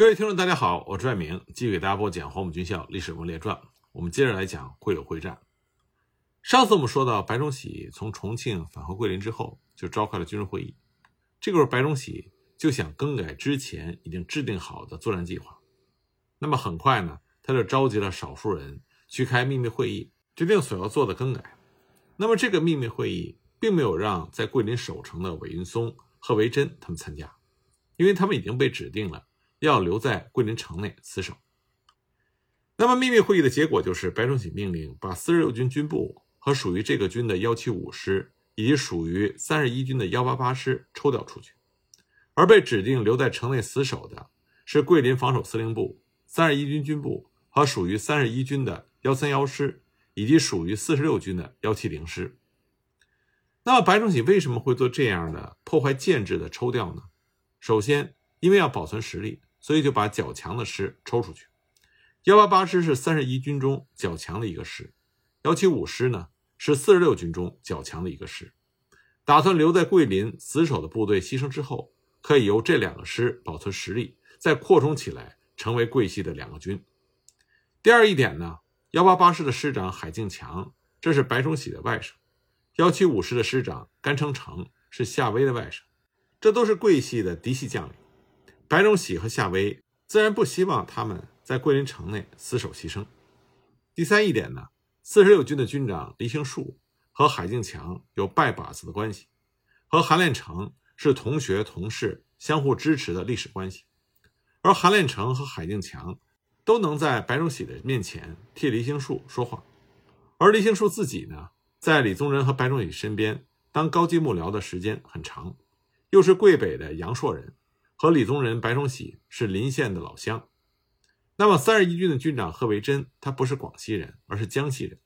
各位听众，大家好，我是拽明，继续给大家播讲《黄埔军校历史人物列传》。我们接着来讲会友会战。上次我们说到，白崇禧从重庆返回桂林之后，就召开了军事会议。这个时候，白崇禧就想更改之前已经制定好的作战计划。那么很快呢，他就召集了少数人去开秘密会议，决定所要做的更改。那么这个秘密会议并没有让在桂林守城的韦云松和韦真他们参加，因为他们已经被指定了。要留在桂林城内死守。那么秘密会议的结果就是，白崇禧命令把四十六军军部和属于这个军的幺七五师，以及属于三十一军的幺八八师抽调出去，而被指定留在城内死守的是桂林防守司令部、三十一军军部和属于三十一军的幺三幺师，以及属于四十六军的幺七零师。那么白崇禧为什么会做这样的破坏建制的抽调呢？首先，因为要保存实力。所以就把较强的师抽出去。幺八八师是三十一军中较强的一个师，幺七五师呢是四十六军中较强的一个师。打算留在桂林死守的部队牺牲之后，可以由这两个师保存实力，再扩充起来，成为桂系的两个军。第二一点呢，幺八八师的师长海静强，这是白崇禧的外甥；幺七五师的师长甘成成是夏威的外甥，这都是桂系的嫡系将领。白崇禧和夏威自然不希望他们在桂林城内死守牺牲。第三一点呢，四十六军的军长黎兴树和海静强有拜把子的关系，和韩练成是同学同事，相互支持的历史关系。而韩练成和海静强都能在白崇禧的面前替黎兴树说话，而黎兴树自己呢，在李宗仁和白崇禧身边当高级幕僚的时间很长，又是桂北的阳朔人。和李宗仁、白崇禧是邻县的老乡。那么，三十一军的军长贺维珍，他不是广西人，而是江西人。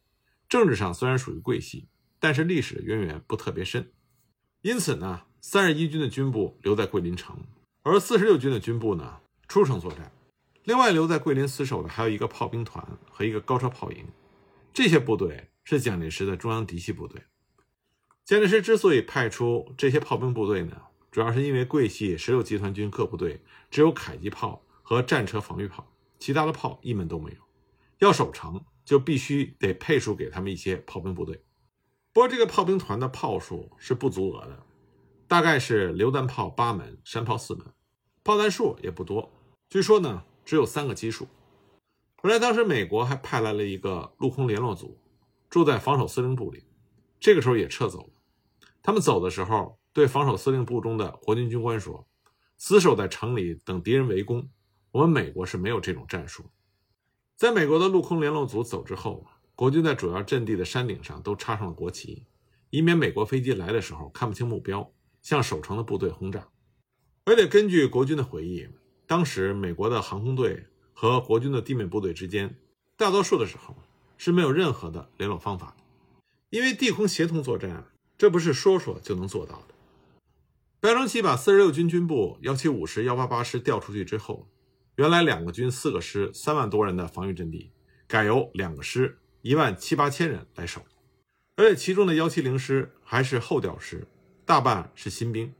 政治上虽然属于桂系，但是历史渊源不特别深。因此呢，三十一军的军部留在桂林城，而四十六军的军部呢出城作战。另外留在桂林死守的还有一个炮兵团和一个高超炮营。这些部队是蒋介石的中央嫡系部队。蒋介石之所以派出这些炮兵部队呢？主要是因为桂系十六集团军各部队只有迫击炮和战车防御炮，其他的炮一门都没有。要守城，就必须得配属给他们一些炮兵部队。不过，这个炮兵团的炮数是不足额的，大概是榴弹炮八门，山炮四门，炮弹数也不多。据说呢，只有三个基数。本来当时美国还派来了一个陆空联络组，住在防守司令部里，这个时候也撤走了。他们走的时候。对防守司令部中的国军军官说：“死守在城里等敌人围攻，我们美国是没有这种战术。”在美国的陆空联络组走之后，国军在主要阵地的山顶上都插上了国旗，以免美国飞机来的时候看不清目标，向守城的部队轰炸。而且根据国军的回忆，当时美国的航空队和国军的地面部队之间，大多数的时候是没有任何的联络方法的，因为地空协同作战，这不是说说就能做到的。白崇禧把四十六军军部幺七五师、幺八八师调出去之后，原来两个军、四个师、三万多人的防御阵地，改由两个师、一万七八千人来守。而且其中的幺七零师还是后调师，大半是新兵；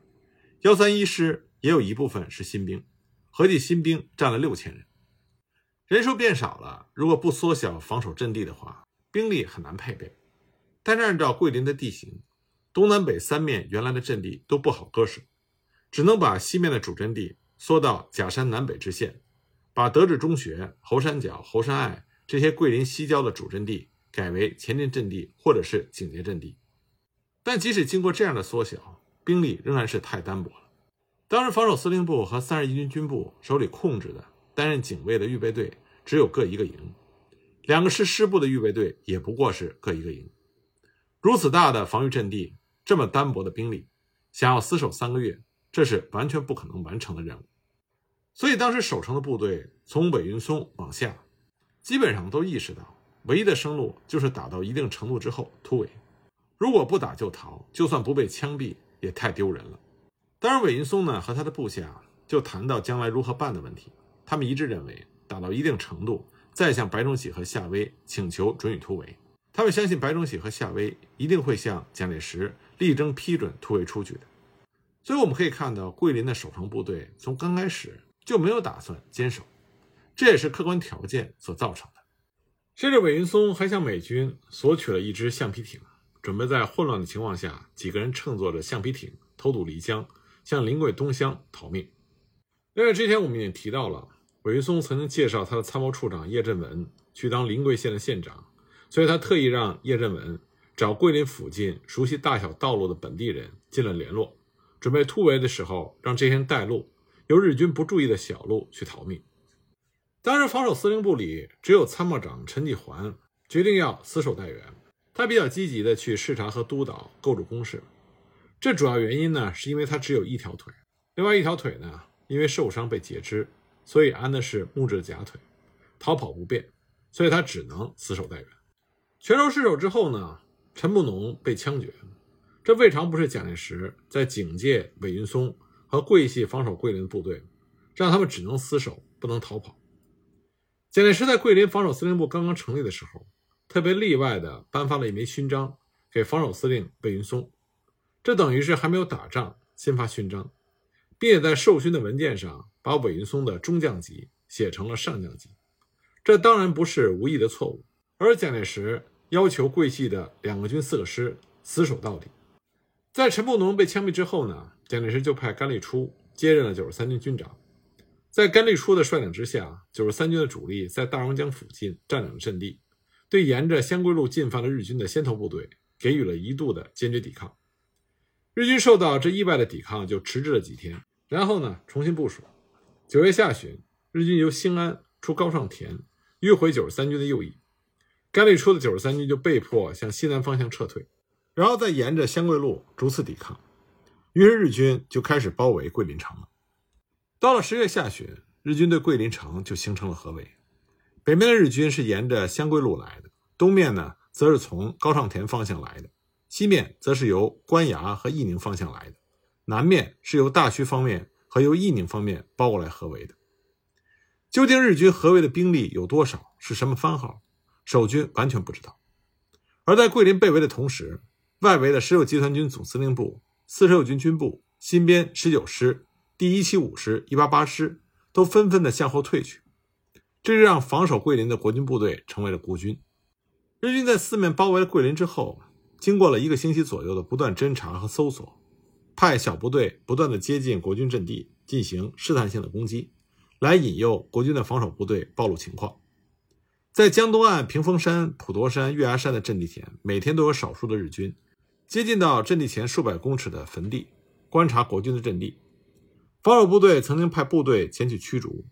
幺三一师也有一部分是新兵，合计新兵占了六千人。人数变少了，如果不缩小防守阵地的话，兵力很难配备。但是按照桂林的地形，东南北三面原来的阵地都不好割舍，只能把西面的主阵地缩到假山南北支线，把德智中学、猴山脚、猴山隘这些桂林西郊的主阵地改为前进阵地或者是警戒阵地。但即使经过这样的缩小，兵力仍然是太单薄了。当时防守司令部和三十一军军部手里控制的担任警卫的预备队只有各一个营，两个师师部的预备队也不过是各一个营，如此大的防御阵地。这么单薄的兵力，想要死守三个月，这是完全不可能完成的任务。所以，当时守城的部队从韦云松往下，基本上都意识到，唯一的生路就是打到一定程度之后突围。如果不打就逃，就算不被枪毙，也太丢人了。当然，韦云松呢和他的部下就谈到将来如何办的问题。他们一致认为，打到一定程度，再向白崇禧和夏威请求准予突围。他们相信白崇禧和夏威一定会向蒋介石。力争批准突围出去的，所以我们可以看到，桂林的守城部队从刚开始就没有打算坚守，这也是客观条件所造成的。甚至韦云松还向美军索取了一支橡皮艇，准备在混乱的情况下，几个人乘坐着橡皮艇偷渡漓江，向临桂东乡逃命。另外，之前我们也提到了，韦云松曾经介绍他的参谋处长叶振文去当临桂县的县长，所以他特意让叶振文找桂林附近熟悉大小道路的本地人进了联络，准备突围的时候让这些人带路，由日军不注意的小路去逃命。当时防守司令部里只有参谋长陈济环决定要死守待援，他比较积极的去视察和督导构筑工事。这主要原因呢，是因为他只有一条腿，另外一条腿呢。因为受伤被截肢，所以安的是木质假腿，逃跑不便，所以他只能死守待援。全州失守之后呢，陈布农被枪决，这未尝不是蒋介石在警戒韦云松和桂系防守桂林的部队，让他们只能死守，不能逃跑。蒋介石在桂林防守司令部刚刚成立的时候，特别例外的颁发了一枚勋章给防守司令韦云松，这等于是还没有打仗先发勋章。并且在授勋的文件上，把韦云松的中将级写成了上将级，这当然不是无意的错误。而蒋介石要求桂系的两个军四个师死守到底。在陈布农被枪毙之后呢，蒋介石就派甘立初接任了九十三军军长。在甘立初的率领之下，九十三军的主力在大榕江附近占领了阵地，对沿着湘桂路进犯的日军的先头部队给予了一度的坚决抵抗。日军受到这意外的抵抗，就迟滞了几天，然后呢重新部署。九月下旬，日军由兴安出高尚田，迂回九十三军的右翼，甘立初的九十三军就被迫向西南方向撤退，然后再沿着湘桂路逐次抵抗。于是日军就开始包围桂林城了。到了十月下旬，日军对桂林城就形成了合围。北面的日军是沿着湘桂路来的，东面呢则是从高尚田方向来的。西面则是由关衙和义宁方向来的，南面是由大徐方面和由义宁方面包过来合围的。究竟日军合围的兵力有多少，是什么番号，守军完全不知道。而在桂林被围的同时，外围的十六集团军总司令部、四十六军军部、新编十九师、第一七五师、一八八师都纷纷的向后退去，这就让防守桂林的国军部队成为了孤军。日军在四面包围了桂林之后。经过了一个星期左右的不断侦查和搜索，派小部队不断的接近国军阵地，进行试探性的攻击，来引诱国军的防守部队暴露情况。在江东岸屏风山、普陀山、月牙山的阵地前，每天都有少数的日军接近到阵地前数百公尺的坟地，观察国军的阵地。防守部队曾经派部队前去驱逐，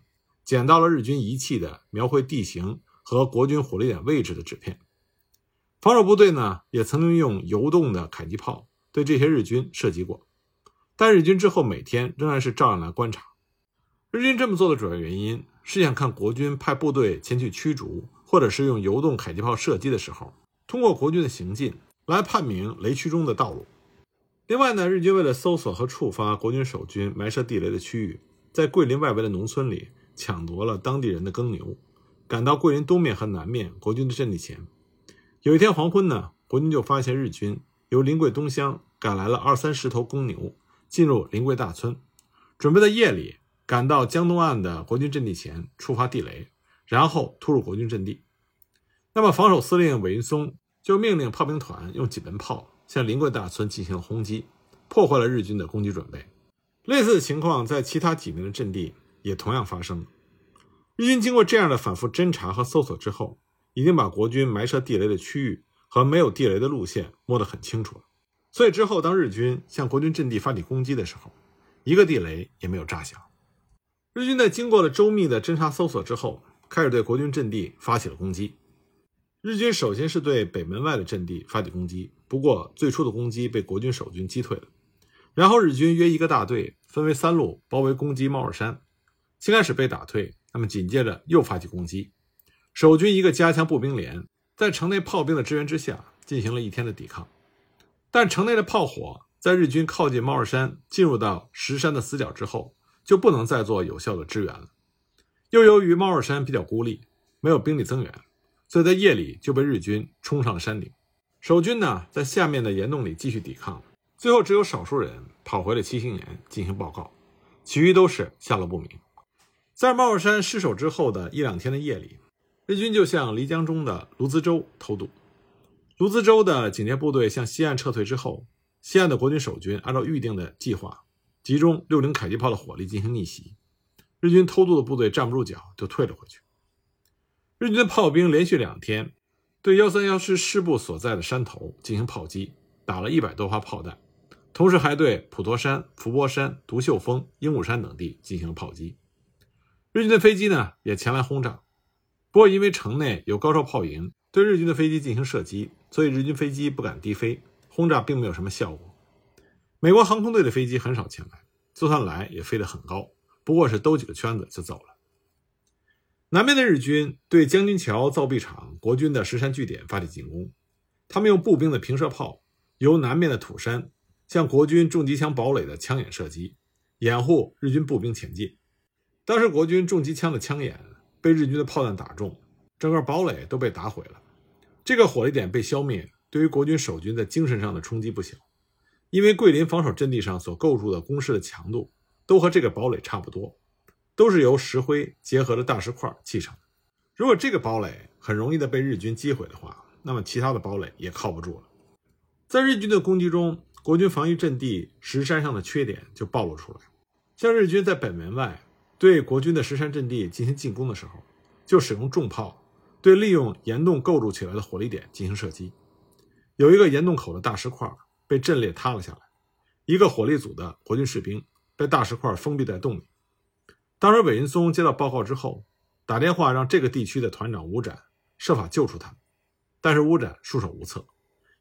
捡到了日军遗弃的描绘地形和国军火力点位置的纸片。防守部队呢，也曾经用游动的迫击炮对这些日军射击过，但日军之后每天仍然是照样来观察。日军这么做的主要原因是想看国军派部队前去驱逐，或者是用游动迫击炮射击的时候，通过国军的行进来判明雷区中的道路。另外呢，日军为了搜索和触发国军守军埋设地雷的区域，在桂林外围的农村里抢夺了当地人的耕牛，赶到桂林东面和南面国军的阵地前。有一天黄昏呢，国军就发现日军由临桂东乡赶来了二三十头公牛，进入临桂大村，准备在夜里赶到江东岸的国军阵地前触发地雷，然后突入国军阵地。那么防守司令韦云松就命令炮兵团用几门炮向临桂大村进行了轰击，破坏了日军的攻击准备。类似的情况在其他几名的阵地也同样发生。日军经过这样的反复侦查和搜索之后。已经把国军埋设地雷的区域和没有地雷的路线摸得很清楚了，所以之后当日军向国军阵地发起攻击的时候，一个地雷也没有炸响。日军在经过了周密的侦察搜索之后，开始对国军阵地发起了攻击。日军首先是对北门外的阵地发起攻击，不过最初的攻击被国军守军击退了。然后日军约一个大队分为三路包围攻击猫耳山，先开始被打退，那么紧接着又发起攻击。守军一个加强步兵连，在城内炮兵的支援之下，进行了一天的抵抗。但城内的炮火在日军靠近猫儿山、进入到石山的死角之后，就不能再做有效的支援了。又由于猫儿山比较孤立，没有兵力增援，所以在夜里就被日军冲上了山顶。守军呢，在下面的岩洞里继续抵抗，最后只有少数人跑回了七星岩进行报告，其余都是下落不明。在猫儿山失守之后的一两天的夜里，日军就向漓江中的卢兹州偷渡。卢兹州的警戒部队向西岸撤退之后，西岸的国军守军按照预定的计划，集中六零迫击炮的火力进行逆袭。日军偷渡的部队站不住脚，就退了回去。日军的炮兵连续两天对幺三幺师师部所在的山头进行炮击，打了一百多发炮弹，同时还对普陀山、伏波山、独秀峰、鹦鹉山等地进行了炮击。日军的飞机呢也前来轰炸，不过因为城内有高射炮营对日军的飞机进行射击，所以日军飞机不敢低飞，轰炸并没有什么效果。美国航空队的飞机很少前来，就算来也飞得很高，不过是兜几个圈子就走了。南边的日军对将军桥造币厂国军的石山据点发起进攻，他们用步兵的平射炮由南面的土山向国军重机枪堡垒的枪眼射击，掩护日军步兵前进。当时国军重机枪的枪眼被日军的炮弹打中，整个堡垒都被打毁了。这个火力点被消灭，对于国军守军在精神上的冲击不小，因为桂林防守阵地上所构筑的工事的强度都和这个堡垒差不多。都是由石灰结合的大石块砌成。如果这个堡垒很容易的被日军击毁的话，那么其他的堡垒也靠不住了。在日军的攻击中，国军防御阵地石山上的缺点就暴露出来。像日军在北门外对国军的石山阵地进行进攻的时候，就使用重炮对利用岩洞构筑起来的火力点进行射击。有一个岩洞口的大石块被震裂塌了下来，一个火力组的国军士兵被大石块封闭在洞里。当时韦云松接到报告之后，打电话让这个地区的团长吴展设法救出他，但是吴展束手无策，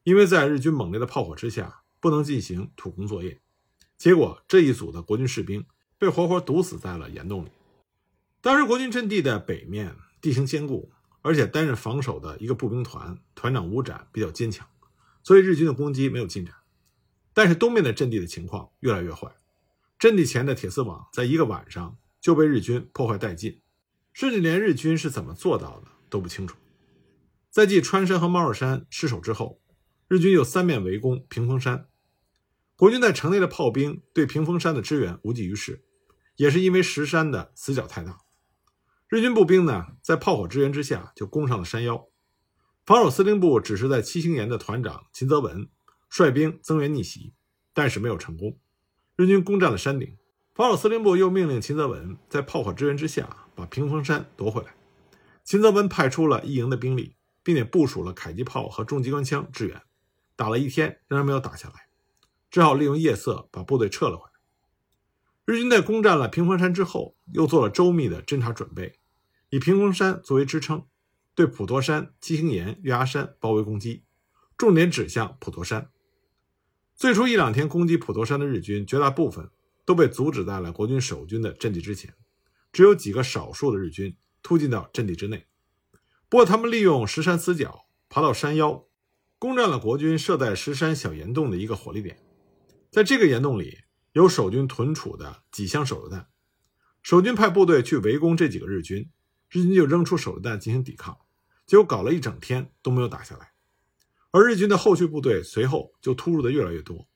因为在日军猛烈的炮火之下，不能进行土工作业。结果这一组的国军士兵被活活毒死在了岩洞里。当时国军阵地的北面地形坚固，而且担任防守的一个步兵团团长吴展比较坚强，所以日军的攻击没有进展。但是东面的阵地的情况越来越坏，阵地前的铁丝网在一个晚上。就被日军破坏殆尽，甚至连日军是怎么做到的都不清楚。在继川山和猫儿山失守之后，日军又三面围攻屏风山，国军在城内的炮兵对屏风山的支援无济于事，也是因为石山的死角太大。日军步兵呢，在炮火支援之下就攻上了山腰，防守司令部只是在七星岩的团长秦泽文率兵增援逆袭，但是没有成功。日军攻占了山顶。防守司令部又命令秦泽文在炮火支援之下把屏风山夺回来。秦泽文派出了一营的兵力，并且部署了迫击炮和重机关枪支援，打了一天仍然没有打下来，只好利用夜色把部队撤了回来。日军在攻占了屏风山之后，又做了周密的侦察准备，以屏风山作为支撑，对普陀山、七星岩、月牙山包围攻击，重点指向普陀山。最初一两天攻击普陀山的日军，绝大部分。都被阻止在了国军守军的阵地之前，只有几个少数的日军突进到阵地之内。不过，他们利用石山死角爬到山腰，攻占了国军设在石山小岩洞的一个火力点。在这个岩洞里，有守军屯储的几箱手榴弹。守军派部队去围攻这几个日军，日军就扔出手榴弹进行抵抗，结果搞了一整天都没有打下来。而日军的后续部队随后就突入的越来越多。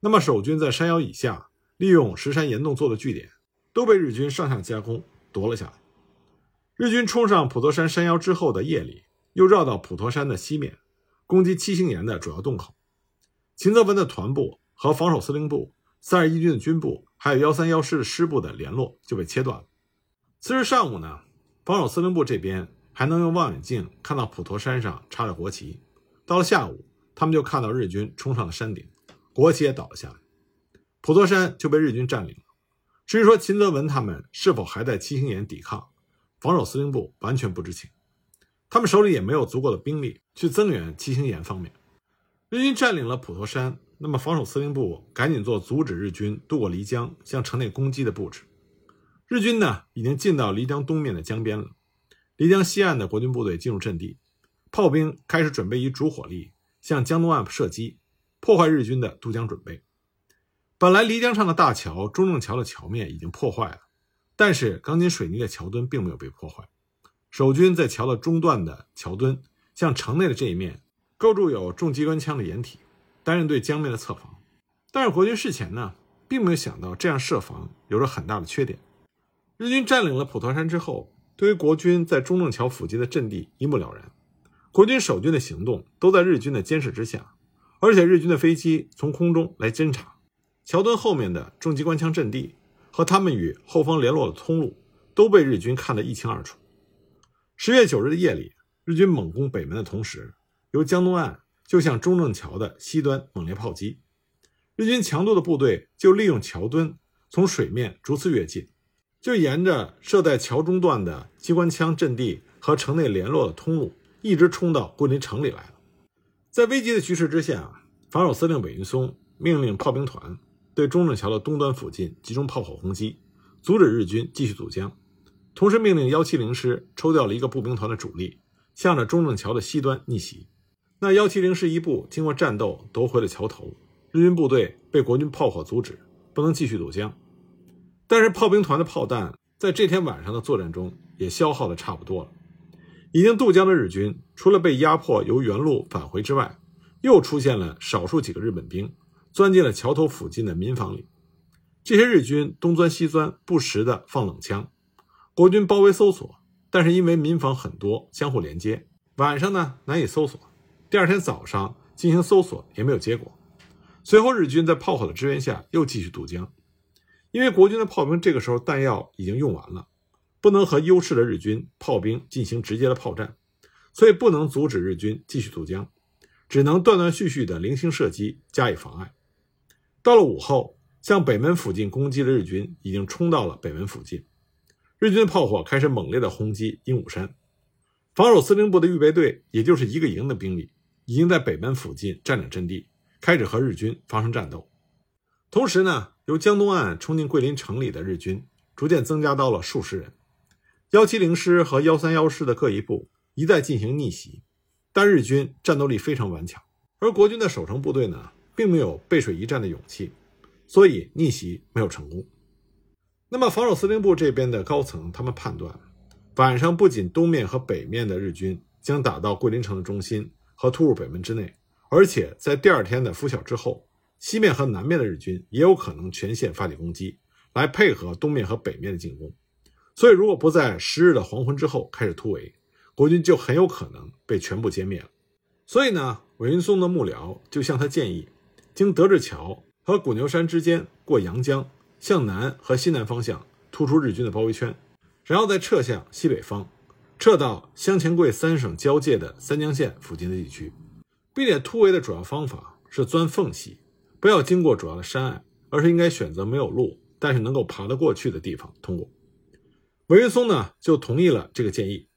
那么，守军在山腰以下。利用石山岩洞做的据点，都被日军上下夹攻夺了下来。日军冲上普陀山山腰之后的夜里，又绕到普陀山的西面，攻击七星岩的主要洞口。秦泽文的团部和防守司令部、三十一军的军部，还有幺三幺师的师部的联络就被切断了。次日上午呢，防守司令部这边还能用望远镜看到普陀山上插着国旗。到了下午，他们就看到日军冲上了山顶，国旗也倒了下来。普陀山就被日军占领了。至于说秦泽文他们是否还在七星岩抵抗，防守司令部完全不知情，他们手里也没有足够的兵力去增援七星岩方面。日军占领了普陀山，那么防守司令部赶紧做阻止日军渡过漓江向城内攻击的布置。日军呢已经进到漓江东面的江边了，漓江西岸的国军部队进入阵地，炮兵开始准备以主火力向江东岸射击，破坏日军的渡江准备。本来漓江上的大桥中正桥的桥面已经破坏了，但是钢筋水泥的桥墩并没有被破坏。守军在桥的中段的桥墩向城内的这一面构筑有重机关枪的掩体，担任对江面的侧防。但是国军事前呢，并没有想到这样设防有着很大的缺点。日军占领了普陀山之后，对于国军在中正桥附近的阵地一目了然。国军守军的行动都在日军的监视之下，而且日军的飞机从空中来侦察桥墩后面的重机关枪阵地和他们与后方联络的通路，都被日军看得一清二楚。十月九日的夜里，日军猛攻北门的同时，由江东岸就向中正桥的西端猛烈炮击。日军强渡的部队就利用桥墩从水面逐次跃进，就沿着设在桥中段的机关枪阵地和城内联络的通路，一直冲到桂林城里来了。在危急的局势之下，防守司令韦云松命令炮兵团对中正桥的东端附近集中炮火轰击，阻止日军继续渡江。同时命令幺七零师抽调了一个步兵团的主力，向着中正桥的西端逆袭。那幺七零师一部经过战斗夺回了桥头，日军部队被国军炮火阻止，不能继续渡江。但是炮兵团的炮弹在这天晚上的作战中也消耗的差不多了。已经渡江的日军除了被压迫由原路返回之外，又出现了少数几个日本兵钻进了桥头附近的民房里。这些日军东钻西钻，不时的放冷枪。国军包围搜索，但是因为民房很多，相互连接，晚上呢难以搜索。第二天早上进行搜索也没有结果。随后日军在炮火的支援下又继续渡江，因为国军的炮兵这个时候弹药已经用完了，不能和优势的日军炮兵进行直接的炮战，所以不能阻止日军继续渡江，只能断断续续的零星射击加以妨碍。到了午后，向北门附近攻击的日军已经冲到了北门附近。日军炮火开始猛烈的轰击鹦鹉山，防守司令部的预备队，也就是一个营的兵力，已经在北门附近占领阵地，开始和日军发生战斗。同时呢，由江东岸冲进桂林城里的日军逐渐增加到了数十人。幺七零师和幺三幺师的各一部一再进行逆袭，但日军战斗力非常顽强，而国军的守城部队呢，并没有背水一战的勇气，所以逆袭没有成功。那么，防守司令部这边的高层，他们判断，晚上不仅东面和北面的日军将打到桂林城的中心和突入北门之内，而且在第二天的拂晓之后，西面和南面的日军也有可能全线发起攻击，来配合东面和北面的进攻。所以，如果不在十日的黄昏之后开始突围，国军就很有可能被全部歼灭了。所以呢，韦云松的幕僚就向他建议，经德治桥和古牛山之间过阳江。向南和西南方向突出日军的包围圈，然后再撤向西北方，撤到湘黔桂三省交界的三江县附近的地区，并且突围的主要方法是钻缝隙，不要经过主要的山隘，而是应该选择没有路但是能够爬得过去的地方通过。韦云松呢就同意了这个建议，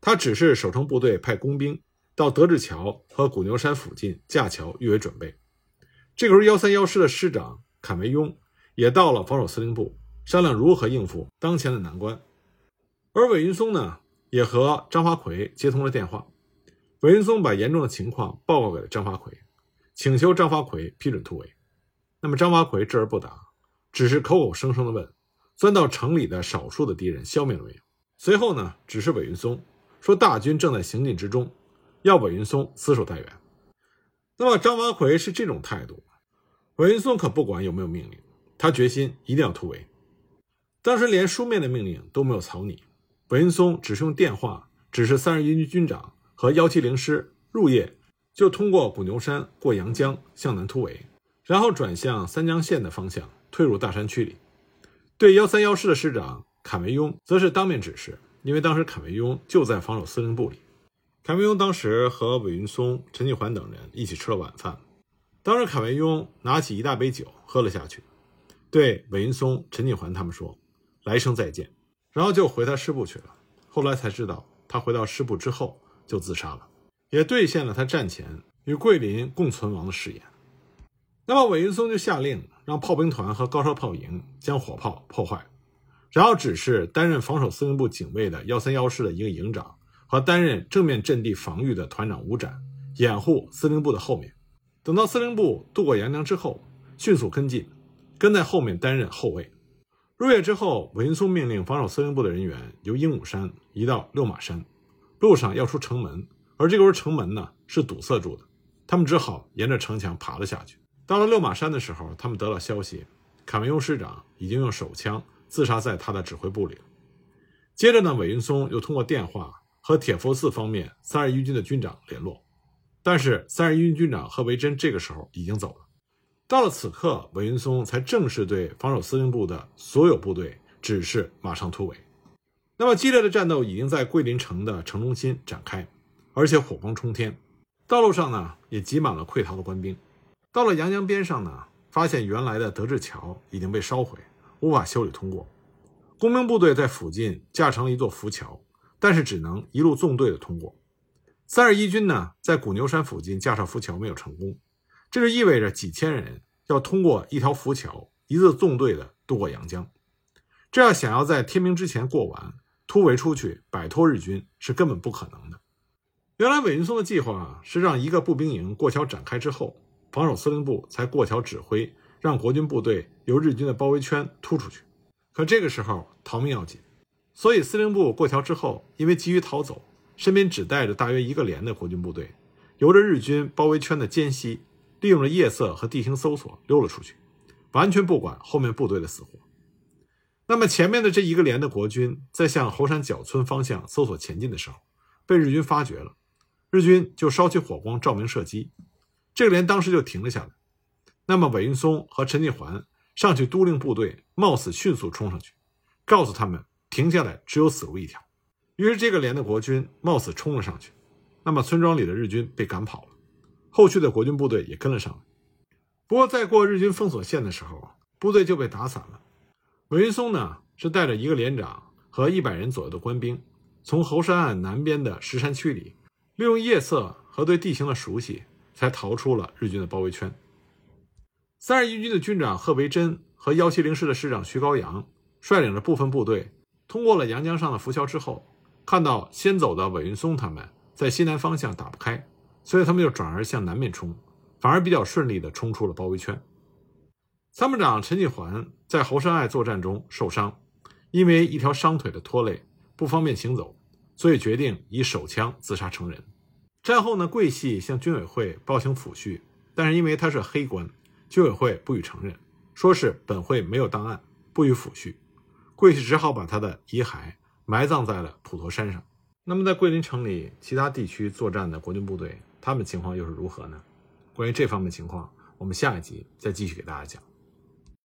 他指示守城部队派工兵到德治桥和古牛山附近架桥预为准备。这个时候，幺三幺师的师长坎维庸。也到了防守司令部，商量如何应付当前的难关。而韦云松呢，也和张发奎接通了电话。韦云松把严重的情况报告给了张发奎，请求张发奎批准突围。那么张发奎置而不答，只是口口声声的问：“钻到城里的少数的敌人消灭了没有？”随后呢，指示韦云松说：“大军正在行进之中，要韦云松死守待援。”那么张发奎是这种态度，韦云松可不管有没有命令。他决心一定要突围，当时连书面的命令都没有草拟，韦云松只是用电话指示三十一军军长和幺七零师入夜就通过古牛山过阳江向南突围，然后转向三江县的方向退入大山区里。对幺三幺师的师长坎维庸则是当面指示，因为当时坎维庸就在防守司令部里。坎维庸当时和韦云松、陈继环等人一起吃了晚饭，当时坎维庸拿起一大杯酒喝了下去。对韦云松、陈锦环他们说：“来生再见。”然后就回他师部去了。后来才知道，他回到师部之后就自杀了，也兑现了他战前与桂林共存亡的誓言。那么韦云松就下令让炮兵团和高射炮营将火炮破坏，然后指示担任防守司令部警卫的幺三幺师的一个营长和担任正面阵地防御的团长吴展掩护司令部的后面。等到司令部渡过阳江之后，迅速跟进。跟在后面担任后卫。入夜之后，文松命令防守司令部的人员由鹦鹉山移到六马山，路上要出城门，而这个时候城门呢是堵塞住的，他们只好沿着城墙爬了下去。到了六马山的时候，他们得到消息，坎维庸师长已经用手枪自杀在他的指挥部里。接着呢，韦云松又通过电话和铁佛寺方面三十一军的军长联络，但是三十一军军长贺维珍这个时候已经走了。到了此刻，韦云松才正式对防守司令部的所有部队指示马上突围。那么激烈的战斗已经在桂林城的城中心展开，而且火光冲天，道路上呢也挤满了溃逃的官兵。到了阳江边上呢，发现原来的德治桥已经被烧毁，无法修理通过。工兵部队在附近架成了一座浮桥，但是只能一路纵队的通过。三十一军呢，在古牛山附近架上浮桥没有成功，这就意味着几千人要通过一条浮桥，一字纵队的渡过阳江。这样想要在天明之前过完，突围出去，摆脱日军是根本不可能的。原来韦云松的计划是让一个步兵营过桥展开之后，防守司令部才过桥指挥，让国军部队由日军的包围圈突出去。可这个时候逃命要紧，所以司令部过桥之后，因为急于逃走，身边只带着大约一个连的国军部队，由着日军包围圈的间隙，利用了夜色和地形搜索溜了出去，完全不管后面部队的死活。那么前面的这一个连的国军在向猴山脚村方向搜索前进的时候，被日军发觉了，日军就烧起火光照明射击，这个连当时就停了下来。那么韦云松和陈继环。上去督令部队，冒死迅速冲上去，告诉他们停下来，只有死路一条。于是这个连的国军冒死冲了上去，那么村庄里的日军被赶跑了，后续的国军部队也跟了上来。不过在过日军封锁线的时候，部队就被打散了。韦云松呢是带着一个连长和一百人左右的官兵，从猴山岸南边的石山区里，利用夜色和对地形的熟悉，才逃出了日军的包围圈。三十一军的军长贺维珍和幺七零师的师长徐高阳率领着部分部队通过了阳江上的浮桥之后，看到先走的韦云松他们在西南方向打不开，所以他们就转而向南面冲，反而比较顺利地冲出了包围圈。参谋长陈继环在侯山隘作战中受伤，因为一条伤腿的拖累不方便行走，所以决定以手枪自杀成人。战后呢，桂系向军委会报请抚恤，但是因为他是黑官。军委会不予承认，说是本会没有档案，不予抚恤。桂系只好把他的遗骸埋葬在了普陀山上。那么，在桂林城里其他地区作战的国军部队，他们情况又是如何呢？关于这方面情况，我们下一集再继续给大家讲。